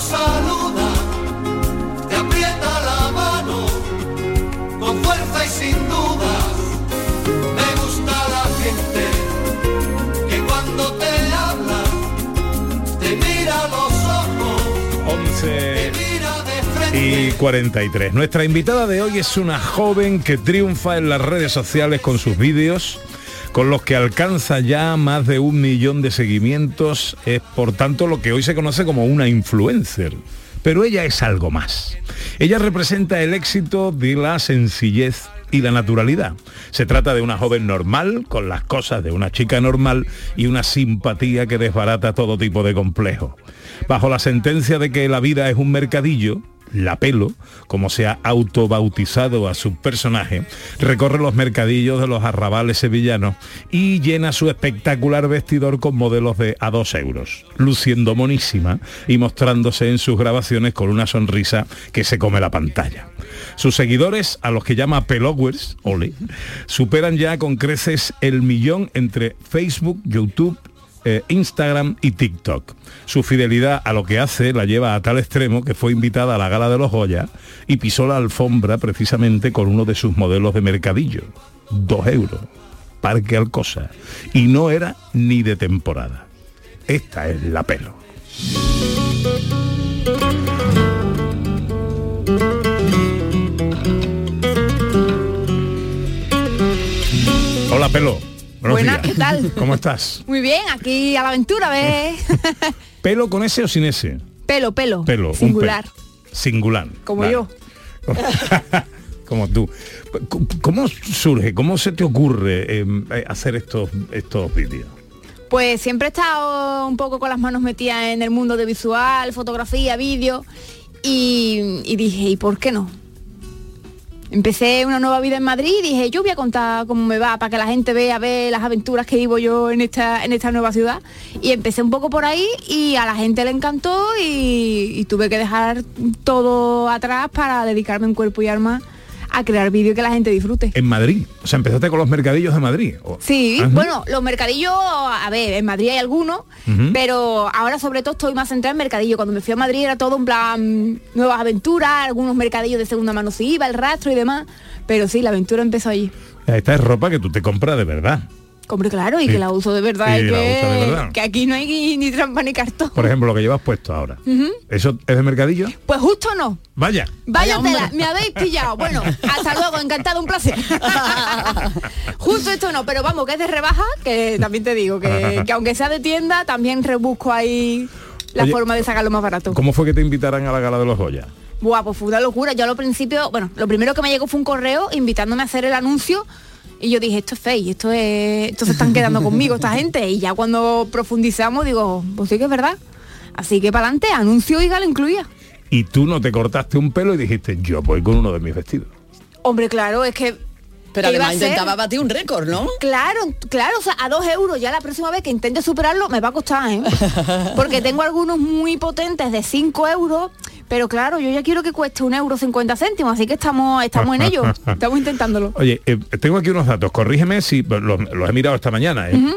Cuando saluda, te aprieta la mano con fuerza y sin dudas. Me gusta la gente que cuando te habla, te mira a los ojos, 11 te mira de frente. y 43. Nuestra invitada de hoy es una joven que triunfa en las redes sociales con sus vídeos con los que alcanza ya más de un millón de seguimientos, es por tanto lo que hoy se conoce como una influencer. Pero ella es algo más. Ella representa el éxito de la sencillez y la naturalidad. Se trata de una joven normal, con las cosas de una chica normal y una simpatía que desbarata todo tipo de complejo. Bajo la sentencia de que la vida es un mercadillo, la pelo, como se ha autobautizado a su personaje, recorre los mercadillos de los arrabales sevillanos y llena su espectacular vestidor con modelos de a dos euros, luciendo monísima y mostrándose en sus grabaciones con una sonrisa que se come la pantalla. Sus seguidores, a los que llama pelowers, ole, superan ya con creces el millón entre Facebook, YouTube eh, Instagram y TikTok. Su fidelidad a lo que hace la lleva a tal extremo que fue invitada a la gala de los Goya y pisó la alfombra precisamente con uno de sus modelos de mercadillo. Dos euros. Parque Alcosa. Y no era ni de temporada. Esta es la pelo. Hola pelo. Buenos Buenas, días. ¿qué tal? ¿Cómo estás? Muy bien, aquí a la aventura, ¿ves? ¿Pelo con ese o sin ese? pelo, pelo. Pelo. un Singular. pelo. Singular. Como yo. Como tú. ¿Cómo surge? ¿Cómo se te ocurre eh, hacer estos, estos vídeos? Pues siempre he estado un poco con las manos metidas en el mundo de visual, fotografía, vídeo. Y, y dije, ¿y por qué no? Empecé una nueva vida en Madrid y dije, yo voy a contar cómo me va para que la gente vea, ve las aventuras que vivo yo en esta, en esta nueva ciudad. Y empecé un poco por ahí y a la gente le encantó y, y tuve que dejar todo atrás para dedicarme en cuerpo y alma a crear vídeos que la gente disfrute. En Madrid. O sea, empezaste con los mercadillos de Madrid. ¿o? Sí, Ajá. bueno, los mercadillos, a ver, en Madrid hay algunos, pero ahora sobre todo estoy más centrada en mercadillo. Cuando me fui a Madrid era todo un plan nuevas aventuras, algunos mercadillos de segunda mano se iba, el rastro y demás. Pero sí, la aventura empezó allí. Esta es ropa que tú te compras de verdad. Hombre, claro, y Sí. que la uso de verdad, Y que, usa de verdad. que aquí no hay ni, trampa ni cartón. Por ejemplo, lo que llevas puesto ahora. ¿Eso es de mercadillo? Pues justo no. Vaya. Vaya tela, me habéis pillado. Bueno, hasta luego, encantado, un placer. Justo esto no, pero vamos, que es de rebaja, que también te digo, que, que aunque sea de tienda, también rebusco ahí la Oye, forma de sacarlo más barato. ¿Cómo fue que te invitaran a la gala de los Goya? Buah, pues fue una locura. Yo al principio, bueno, lo primero que me llegó fue un correo invitándome a hacer el anuncio y yo dije, esto es fake, esto es, esto se están quedando conmigo esta gente. Y ya cuando profundizamos digo, pues sí que es verdad. Así que para adelante, anuncio y gala incluía. Y tú no te cortaste un pelo y dijiste, yo voy con uno de mis vestidos. Hombre, claro, es que. Pero además intentaba batir un récord, ¿no? Claro, claro, o sea, a dos euros ya la próxima vez que intente superarlo me va a costar, ¿eh? Porque tengo algunos muy potentes de 5 euros, pero claro, yo ya quiero que cueste un euro 50 céntimos, así que estamos, estamos en ello, estamos intentándolo. Oye, eh, tengo aquí unos datos, corrígeme si los, los he mirado esta mañana, ¿eh? Ujú.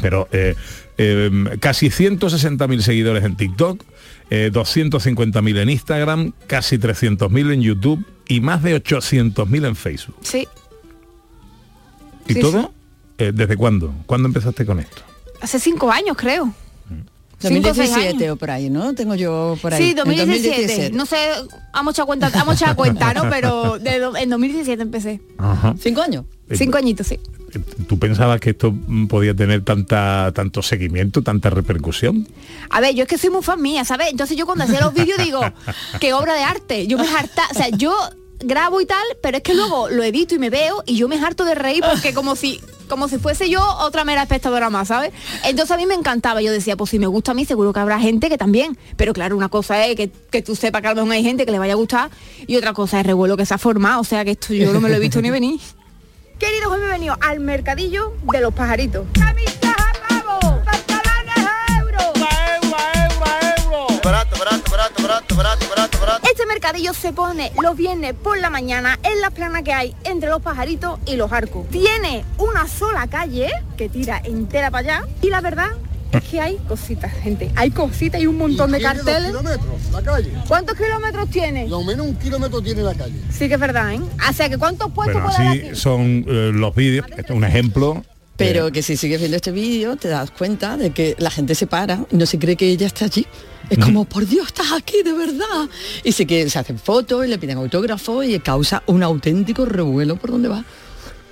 pero eh, eh, casi 160.000 seguidores en TikTok, eh, 250.000 en Instagram, casi 300.000 en YouTube y más de 800.000 en Facebook. Sí, ¿Y Sí, todo? eh, ¿Desde cuándo? ¿Cuándo empezaste con esto? hace cinco años creo. Cinco o seis 2017 años. o por ahí, ¿no? Tengo yo por ahí. Sí, En 2017. No sé, vamos a echar cuenta, vamos a echar cuenta, ¿no? Pero de do- en 2017 empecé. Ajá. ¿Cinco años? Cinco añitos, sí. ¿Tú pensabas que esto podía tener tanta tanto seguimiento, tanta repercusión? A ver, yo es que soy muy fan mía, ¿sabes? Entonces yo cuando hacía los vídeos digo, qué obra de arte. Yo me harta, o sea, yo grabo y tal, pero es que luego lo edito y me veo y yo me harto de reír porque como si como si fuese yo otra mera espectadora más, ¿sabes? Entonces a mí me encantaba, yo decía, pues si me gusta a mí, seguro que habrá gente que también. Pero claro, una cosa es que, que tú sepas que a lo mejor hay gente que le vaya a gustar y otra cosa es revuelo que se ha formado, o sea que esto yo no me lo he visto ni venir. Queridos, hoy me he venido al mercadillo de los pajaritos. Mercadillo se pone los viernes por la mañana en las planas que hay entre los pajaritos y los arcos. Tiene una sola calle que tira entera para allá y la verdad Es que hay cositas, gente. Hay cositas y un montón de carteles. kilómetros, la calle. ¿Cuántos kilómetros tiene? Lo menos un kilómetro tiene la calle. Sí que es verdad, ¿eh? O sea, que ¿cuántos puestos Bueno, puede haber así aquí? son eh, los vídeos. Esto es un ejemplo. Pero que si sigues viendo este vídeo te das cuenta de que la gente se para y no se cree que ella está allí. Es como, por Dios, estás aquí de verdad. Y sí que se hacen fotos y le piden autógrafos y causa un auténtico revuelo por donde va.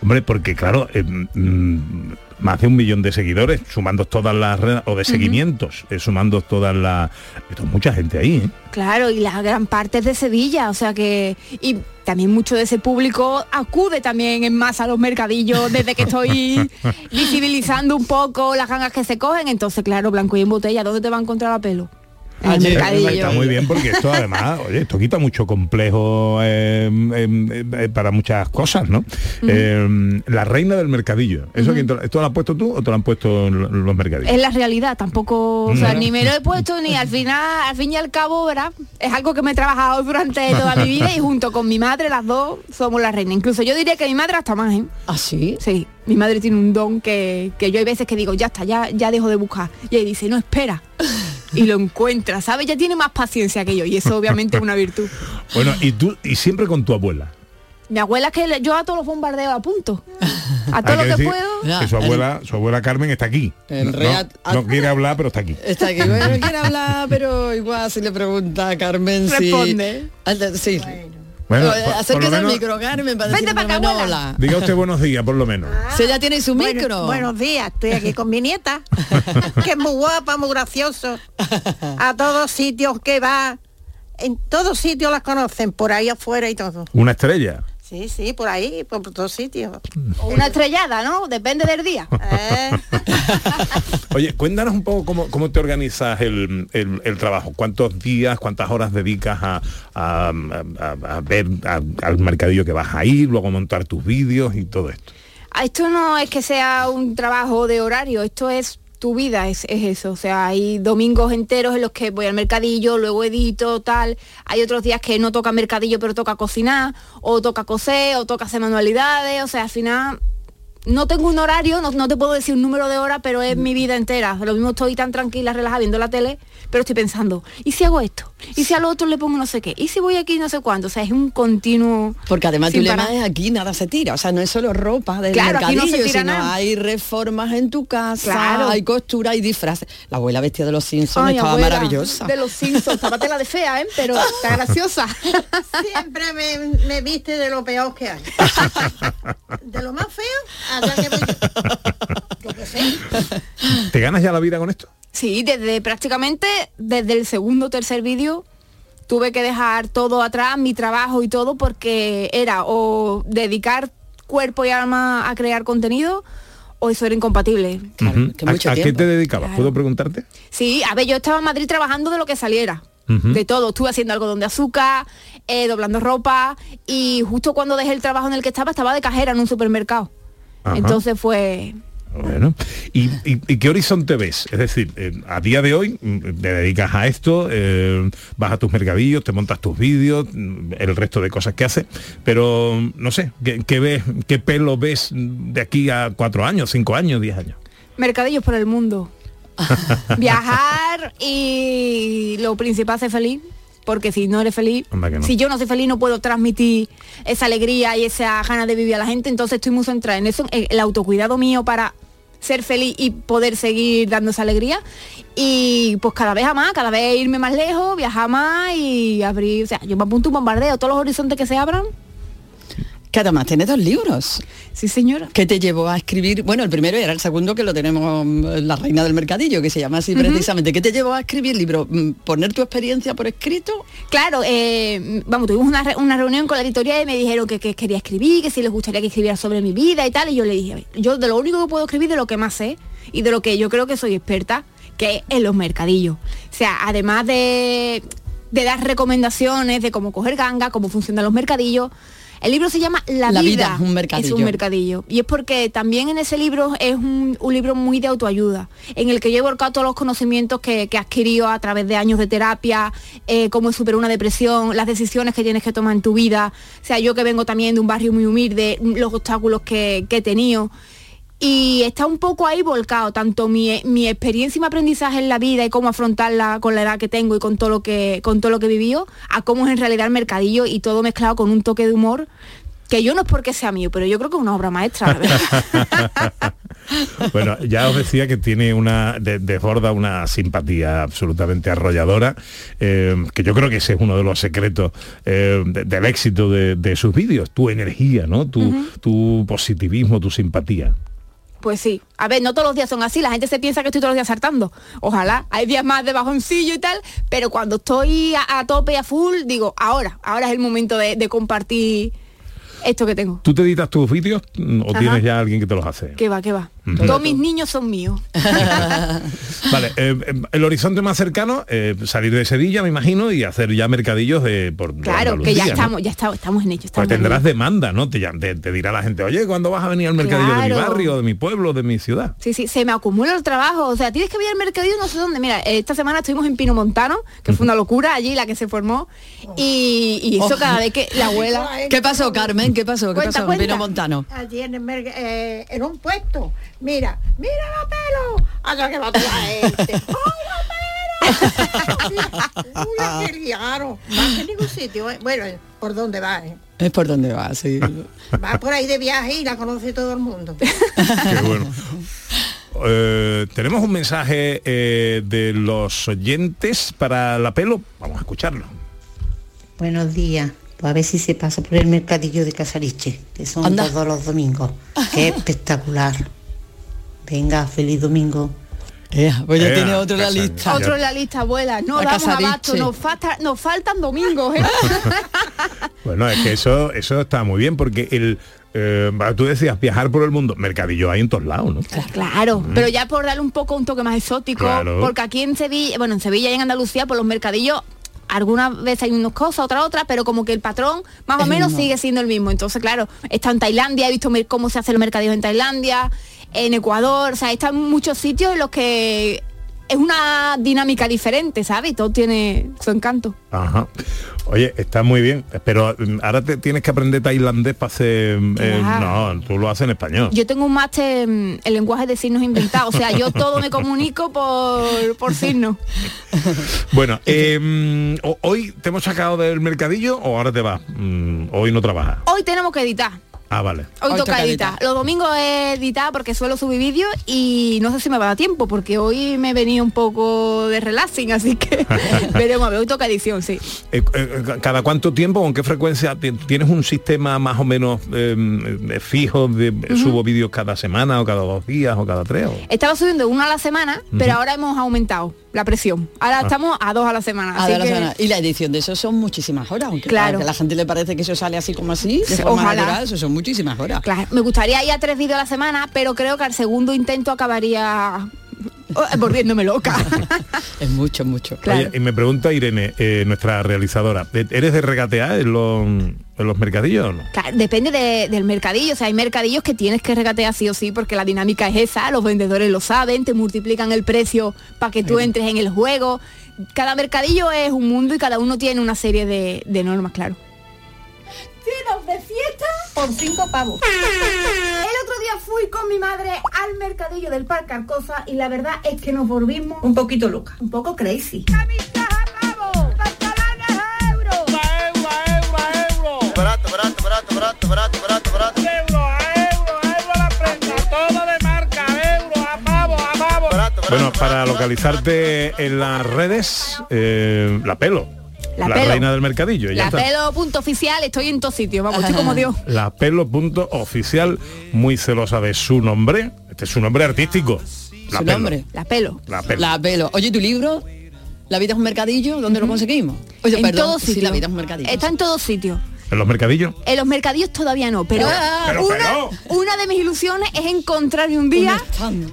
Hombre, porque claro, eh, mm, más de un millón de seguidores, sumando todas las redes, o de seguimientos, eh, sumando todas las... Esto es mucha gente ahí, ¿eh? Claro, y la gran parte es de Sevilla, o sea que... Y también mucho de ese público acude también en masa a los mercadillos desde que estoy visibilizando un poco las gangas que se cogen. Entonces, claro, blanco y en botella, ¿dónde te va a encontrar a pelo? Mercadillo. Está muy bien porque esto además, oye, esto quita mucho complejo eh, eh, eh, para muchas cosas, ¿no? Eh, la reina del mercadillo. ¿Eso te lo- ¿Esto lo has puesto tú o te lo han puesto los mercadillos? Es la realidad, tampoco, o sea, ni me lo he puesto ni al final, al fin y al cabo, ¿verdad? Es algo que me he trabajado durante toda mi vida y junto con mi madre, las dos, somos la reina. Incluso yo diría que mi madre hasta más, ¿eh? ¿Ah, sí? Sí, mi madre tiene un don que, que yo hay veces que digo, ya está, ya, ya dejo de buscar. Y ella dice, no, espera. Y lo encuentra, ¿sabes? Ya tiene más paciencia que yo y eso obviamente es una virtud. Bueno, y tú, y siempre con tu abuela. Mi abuela es que le- yo a todos los bombardeos a punto. A todo lo que decir puedo. que su abuela, su abuela Carmen está aquí. En No, real- no quiere hablar, pero está aquí. Está aquí, bueno, quiere hablar, pero igual si le pregunta a Carmen si... Responde. Ah, Sí. Bueno, Eh, por lo Acérquese al micro, Carmen, para Vente decirle pa' acá, hola. Diga usted buenos días, por lo menos. Si ella tiene su Bueno, micro. buenos días, estoy aquí con mi nieta, que es muy guapa, muy gracioso. A todos sitios que va, en todos sitios las conocen, por ahí afuera y todo. Una estrella. Sí, sí, por ahí, por todos sitios. O Una estrellada, ¿no? Depende del día. Eh, Oye, cuéntanos un poco cómo, cómo te organizas el, el- el trabajo. ¿Cuántos días, cuántas horas dedicas a, a- a- a ver a- al mercadillo que vas a ir, luego montar tus vídeos y todo esto? Ah, Esto no es que sea un trabajo de horario, esto es tu vida, es, es eso. O sea, hay domingos enteros en los que voy al mercadillo, luego edito, tal. Hay otros días que no toca mercadillo, pero toca cocinar, o toca coser, o toca hacer manualidades. O sea, al final no tengo un horario, no, no te puedo decir un número de horas, pero es mi vida entera. Lo mismo estoy tan tranquila, relajada viendo la tele, pero estoy pensando, ¿y si hago esto? ¿Y si al otro le pongo no sé qué? ¿Y si voy aquí no sé cuánto? O sea, es un continuo... Porque además tu lema es aquí nada se tira, o sea, no es solo ropa del Claro, aquí no se mercadillo, tira sino nada. hay reformas en tu casa, Claro. hay costura, hay disfraces. La abuela vestida de los Simpsons Ay, estaba abuela, maravillosa. De los Simpsons, tela de fea, ¿eh? Pero está graciosa. siempre me, me viste de lo peor que hay. De lo más feo, ¿Te ganas ya la vida con esto? Sí, desde prácticamente desde el segundo o tercer vídeo tuve que dejar todo atrás, mi trabajo y todo, porque era o dedicar cuerpo y alma a crear contenido o eso era incompatible. Ujú. que ¿A, mucho a qué te dedicabas? Claro. ¿Puedo preguntarte? Sí, a ver, yo estaba en Madrid trabajando de lo que saliera. De todo, estuve haciendo algodón de azúcar, eh, doblando ropa y justo cuando dejé el trabajo en el que estaba, estaba de cajera en un supermercado. Ajá. Entonces fue, Bueno, ¿y, y- y qué horizonte ves? Es decir, eh, a día de hoy mm, te dedicas a esto, eh, vas a tus mercadillos, te montas tus vídeos, mm, el resto de cosas que haces, pero mm, no sé, ¿qué, qué ves, qué pelo ves de aquí a cuatro años, cinco años, diez años? mercadillos por el mundo. Viajar y lo principal ser feliz. Porque si no eres feliz, no. si yo no soy feliz no puedo transmitir esa alegría y esa ganas de vivir a la gente, entonces estoy muy centrada en eso, en el autocuidado mío para ser feliz y poder seguir dando esa alegría. Y pues cada vez a más, cada vez irme más lejos, viajar más y abrir, o sea, yo me apunto un bombardeo, todos los horizontes que se abran. Que además tiene dos libros. Sí, señora. Que te llevó a escribir, bueno, el primero era el segundo que lo tenemos mm, La Reina del Mercadillo, que se llama así precisamente. ¿Qué te llevó a escribir el libro? Mm, ¿Poner tu experiencia por escrito? Claro, eh, vamos, tuvimos una, re- una reunión con la editorial y me dijeron que, que quería escribir, que si les gustaría que escribiera sobre mi vida y tal. Y yo le dije, "A ver, yo de lo único que puedo escribir de lo que más sé y de lo que yo creo que soy experta, que es en los mercadillos. O sea, además de, de dar recomendaciones de cómo coger ganga, cómo funcionan los mercadillos. El libro se llama La, La vida, vida, un mercadillo. Es un mercadillo. Y es porque también en ese libro es un, un libro muy de autoayuda, en el que yo he volcado todos los conocimientos que, que he adquirido a través de años de terapia, eh, cómo superar una depresión, las decisiones que tienes que tomar en tu vida. O sea, yo que vengo también de un barrio muy humilde, los obstáculos que, que he tenido. Y está un poco ahí volcado, tanto mi, mi experiencia y mi aprendizaje en la vida y cómo afrontarla con la edad que tengo y con todo lo que, con todo lo que he vivido, a cómo es en realidad el mercadillo y todo mezclado con un toque de humor que yo no es porque sea mío, pero yo creo que es una obra maestra. Bueno, ya os decía que tiene una, de- desborda una simpatía absolutamente arrolladora, eh, que yo creo que ese es uno de los secretos eh, de- del éxito de, de sus vídeos, tu energía, ¿no? Tu, tu positivismo, tu simpatía. Pues sí. A ver, no todos los días son así. La gente se piensa que estoy todos los días saltando. Ojalá. Hay días más de bajoncillo y tal. Pero cuando estoy a, a tope y a full, digo, ahora, ahora es el momento de, de compartir esto que tengo. ¿Tú te editas tus vídeos o Ajá. tienes ya alguien que te los hace? ¿Qué va, qué va? Todos mis niños son míos. Vale, eh, eh, el horizonte más cercano, eh, salir de Sevilla, me imagino, y hacer ya mercadillos de por Claro, que ya estamos, ya estamos, estamos en ello. Pues Estamos en tendrás ello. demanda, ¿no? Te, llam- te- te dirá la gente, oye, ¿cuándo vas a venir al mercadillo de mi barrio, de mi pueblo, de mi ciudad? Sí, sí, se me acumula el trabajo. O sea, tienes que venir al mercadillo no sé dónde. Mira, esta semana estuvimos en Pino Montano, que fue una locura allí la que se formó. Y, y eso Oh. cada vez que la abuela. ¿Qué pasó, Carmen? ¿Qué pasó? ¿Qué Cuenta, pasó? cuenta. Pino Montano. Allí en, el eh, en un puesto. Mira, mira la pelo. Allá que va toda la gente. ¡Ay, la pelo! Uy, aquí liaron. Más que ningún sitio. eh. Bueno, eh, ¿por dónde va? eh? Es por donde va, sí. Va por ahí de viaje y la conoce todo el mundo. Qué bueno. Eh, tenemos un mensaje eh, de los oyentes para la pelo. Vamos a escucharlo. Buenos días. Pues a ver si se pasa por el mercadillo de Casariche, que son Anda. todos los domingos. Qué espectacular. Venga, feliz domingo. pues ya Ea, tiene otro en la lista. Otro en la lista, abuela. No La damos abasto, nos, falta, nos faltan domingos. ¿eh? Bueno, es que eso, eso está muy bien porque el eh, tú decías viajar por el mundo, mercadillo hay en todos lados, ¿no? Claro, pero ya por darle un poco un toque más exótico, Claro. porque aquí en Sevilla, bueno, en Sevilla y en Andalucía, por los mercadillos, algunas veces hay unas cosas, otras otras, pero como que el patrón más o menos mismo. sigue siendo el mismo. Entonces, claro, está en Tailandia, he visto cómo se hacen los mercadillos en Tailandia, en Ecuador, o sea, están muchos sitios en los que es una dinámica diferente, ¿sabes? Y todo tiene su encanto. Ajá. Oye, está muy bien, pero mm, ahora te tienes que aprender tailandés para hacer... eh, Claro. no, tú lo haces en español. Yo tengo un máster en lenguaje de signos inventado, o sea, yo todo me comunico por, por signos. Bueno, eh, mm, o- hoy te hemos sacado del mercadillo o ahora te vas. Mm, hoy no trabajas. Hoy tenemos que editar. Ah, vale. Hoy, toca, editar. Los domingos he editado porque suelo subir vídeos y no sé si me va a dar tiempo porque hoy me he venido un poco de relaxing, así que veremos, a ver, hoy toca edición, sí. Eh, eh, ¿Cada cuánto tiempo, con qué frecuencia ti- tienes un sistema más o menos eh, eh, fijo de subo vídeos cada semana o cada dos días o cada tres? o- Estaba subiendo uno a la semana, pero ahora hemos aumentado la presión. Ahora Ah. estamos a dos a la semana. Así de la que- semana. Y la edición de eso son muchísimas horas, aunque Claro. a la gente le parece que eso sale así como así, de forma Ojalá. natural, eso son muchísimas horas. Claro, me gustaría ir a tres vídeos a la semana, pero creo que al segundo intento acabaría eh, volviéndome loca. Es mucho, mucho. Oye, y me pregunta Irene, eh, nuestra realizadora, ¿e- ¿eres de regatear en los, en los mercadillos o no? Claro, depende de- del mercadillo, o sea, hay mercadillos que tienes que regatear sí o sí porque la dinámica es esa, los vendedores lo saben, te multiplican el precio para que tú entres en el juego. Cada mercadillo es un mundo y cada uno tiene una serie de, de normas, claro. de fiesta por cinco pavos. El otro día fui con mi madre al mercadillo del Parque Arcosa y la verdad es que nos volvimos un poquito locas, un poco crazy. Barato, barato, barato, barato, barato, barato, barato. Euro, a euro, a euro la prenda. Todo de marca, euro, a pavo, a pavo. Barato, Bueno, para localizarte en las redes, eh, la pelo. La La, Pelo. reina del mercadillo. La pelo punto oficial, estoy en todos sitios, vamos, estoy como Dios. La pelo punto oficial, muy celosa de su nombre. Este es su nombre artístico. La Su pelo. nombre. La pelo. La pelo. La pelo. Oye, tu libro, La vida es un mercadillo, ¿dónde lo conseguimos? Oye, en perdón, sí, sitios. la vida es un mercadillo. Está en todos sitios. ¿En los mercadillos? En los mercadillos todavía no, pero, Ah, Pero, una, pero. una de mis ilusiones es encontrarme un día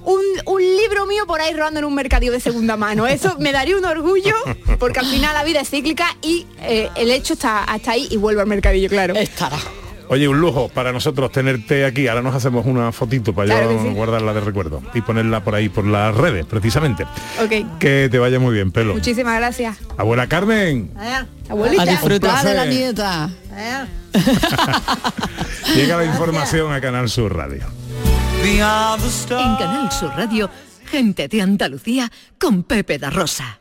un, un libro mío por ahí rodando en un mercadillo de segunda mano. Eso me daría un orgullo porque al final la vida es cíclica y eh, el hecho está hasta ahí y vuelvo al mercadillo, claro. Estará. Oye, un lujo para nosotros tenerte aquí. Ahora nos hacemos una fotito para Claro yo sí. guardarla de recuerdo y ponerla por ahí por las redes, precisamente. Ok. Que te vaya muy bien, pelo. Muchísimas gracias. Abuela Carmen, Abuelita. A disfrutar de la nieta. llega la información a Canal Sur Radio. En Canal Sur Radio, gente de Andalucía con Pepe da Rosa.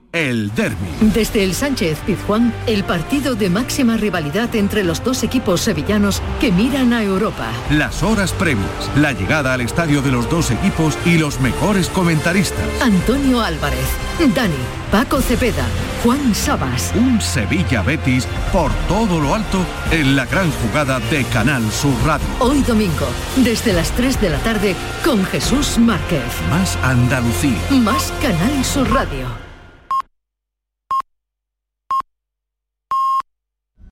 el derby. Desde el Sánchez Pizjuán, el partido de máxima rivalidad entre los dos equipos sevillanos que miran a Europa. Las horas previas, la llegada al estadio de los dos equipos y los mejores comentaristas. Antonio Álvarez, Dani, Paco Cepeda, Juan Sabas. Un Sevilla Betis por todo lo alto en la gran jugada de Canal Sur Radio. Hoy domingo, desde las 3 de la tarde, con Jesús Márquez. Más Andalucía. Más Canal Sur Radio.